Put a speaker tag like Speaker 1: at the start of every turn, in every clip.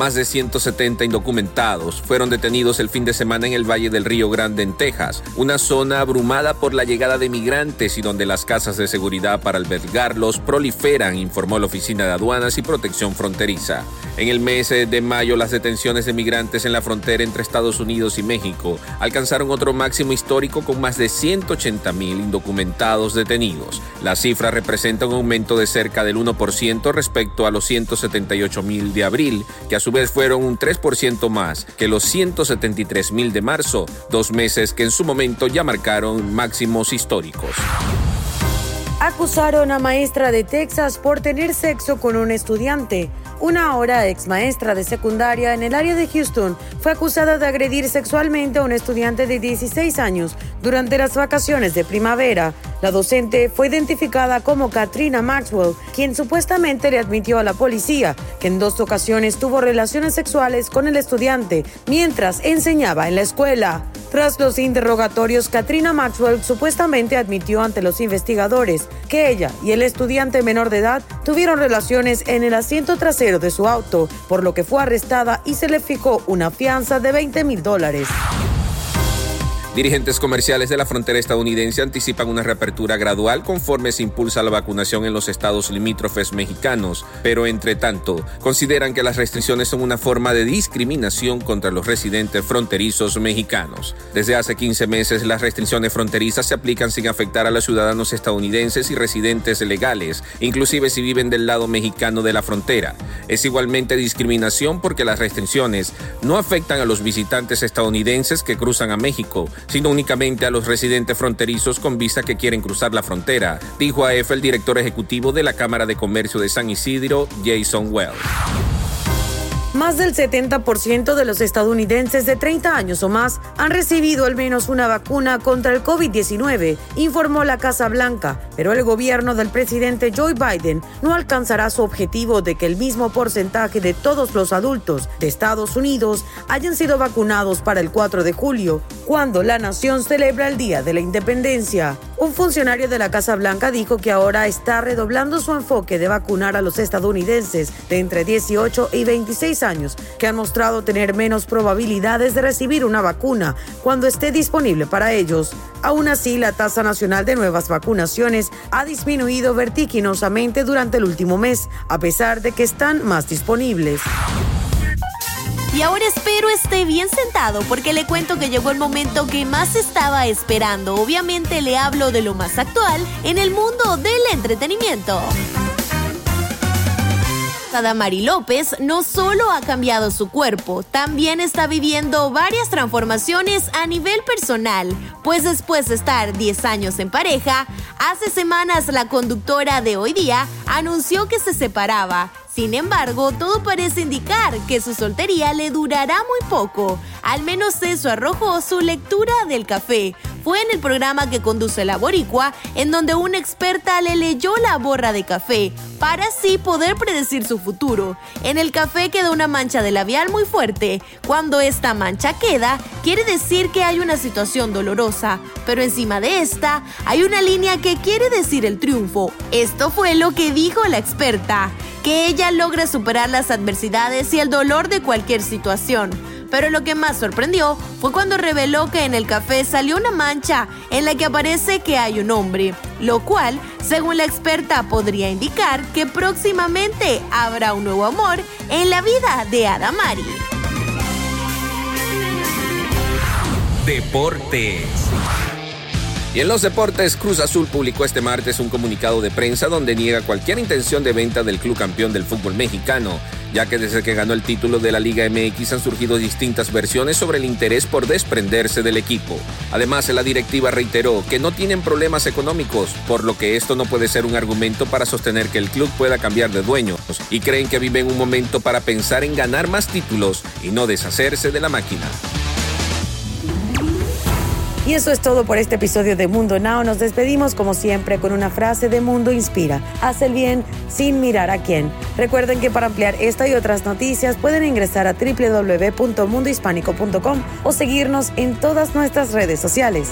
Speaker 1: Más de 170 indocumentados fueron detenidos el fin de semana en el Valle del Río Grande, en Texas, una zona abrumada por la llegada de migrantes y donde las casas de seguridad para albergarlos proliferan, informó la Oficina de Aduanas y Protección Fronteriza. En el mes de mayo, las detenciones de migrantes en la frontera entre Estados Unidos y México alcanzaron otro máximo histórico con más de 180 mil indocumentados detenidos. La cifra representa un aumento de cerca del 1% respecto a los 178 mil de abril, que a su vez fueron un 3% más que los 173 mil de marzo, dos meses que en su momento ya marcaron máximos históricos.
Speaker 2: Acusaron a maestra de Texas por tener sexo con un estudiante. Una hora ex maestra de secundaria en el área de Houston fue acusada de agredir sexualmente a un estudiante de 16 años durante las vacaciones de primavera. La docente fue identificada como Katrina Maxwell, quien supuestamente le admitió a la policía que en dos ocasiones tuvo relaciones sexuales con el estudiante mientras enseñaba en la escuela. Tras los interrogatorios, Katrina Maxwell supuestamente admitió ante los investigadores que ella y el estudiante menor de edad tuvieron relaciones en el asiento trasero de su auto, por lo que fue arrestada y se le fijó una fianza de 20 mil dólares.
Speaker 1: Dirigentes comerciales de la frontera estadounidense anticipan una reapertura gradual conforme se impulsa la vacunación en los estados limítrofes mexicanos, pero entre tanto consideran que las restricciones son una forma de discriminación contra los residentes fronterizos mexicanos. Desde hace 15 meses las restricciones fronterizas se aplican sin afectar a los ciudadanos estadounidenses y residentes legales, inclusive si viven del lado mexicano de la frontera. Es igualmente discriminación porque las restricciones no afectan a los visitantes estadounidenses que cruzan a México, sino únicamente a los residentes fronterizos con visa que quieren cruzar la frontera, dijo a el director ejecutivo de la Cámara de Comercio de San Isidro, Jason Wells.
Speaker 2: Más del 70% de los estadounidenses de 30 años o más han recibido al menos una vacuna contra el COVID-19, informó la Casa Blanca, pero el gobierno del presidente Joe Biden no alcanzará su objetivo de que el mismo porcentaje de todos los adultos de Estados Unidos hayan sido vacunados para el 4 de julio, cuando la nación celebra el Día de la Independencia. Un funcionario de la Casa Blanca dijo que ahora está redoblando su enfoque de vacunar a los estadounidenses de entre 18 y 26 años, que han mostrado tener menos probabilidades de recibir una vacuna cuando esté disponible para ellos. Aún así, la tasa nacional de nuevas vacunaciones ha disminuido vertiginosamente durante el último mes, a pesar de que están más disponibles.
Speaker 3: Y ahora espero esté bien sentado porque le cuento que llegó el momento que más estaba esperando. Obviamente le hablo de lo más actual en el mundo del entretenimiento. Adamari López no solo ha cambiado su cuerpo, también está viviendo varias transformaciones a nivel personal, pues después de estar 10 años en pareja, hace semanas la conductora de hoy día anunció que se separaba sin embargo, todo parece indicar que su soltería le durará muy poco. Al menos eso arrojó su lectura del café. Fue en el programa que conduce la Boricua, en donde una experta le leyó la borra de café, para así poder predecir su futuro. En el café queda una mancha de labial muy fuerte. Cuando esta mancha queda, quiere decir que hay una situación dolorosa, pero encima de esta hay una línea que quiere decir el triunfo. Esto fue lo que dijo la experta que ella logre superar las adversidades y el dolor de cualquier situación. Pero lo que más sorprendió fue cuando reveló que en el café salió una mancha en la que aparece que hay un hombre, lo cual, según la experta, podría indicar que próximamente habrá un nuevo amor en la vida de Adamari.
Speaker 1: Deportes. Y en los deportes, Cruz Azul publicó este martes un comunicado de prensa donde niega cualquier intención de venta del club campeón del fútbol mexicano, ya que desde que ganó el título de la Liga MX han surgido distintas versiones sobre el interés por desprenderse del equipo. Además, la directiva reiteró que no tienen problemas económicos, por lo que esto no puede ser un argumento para sostener que el club pueda cambiar de dueños, y creen que viven un momento para pensar en ganar más títulos y no deshacerse de la máquina.
Speaker 2: Y eso es todo por este episodio de Mundo Now. Nos despedimos como siempre con una frase de Mundo Inspira. Haz el bien sin mirar a quién. Recuerden que para ampliar esta y otras noticias pueden ingresar a www.mundohispánico.com o seguirnos en todas nuestras redes sociales.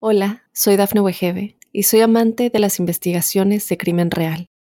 Speaker 4: Hola, soy Dafne Wegebe y soy amante de las investigaciones de crimen real.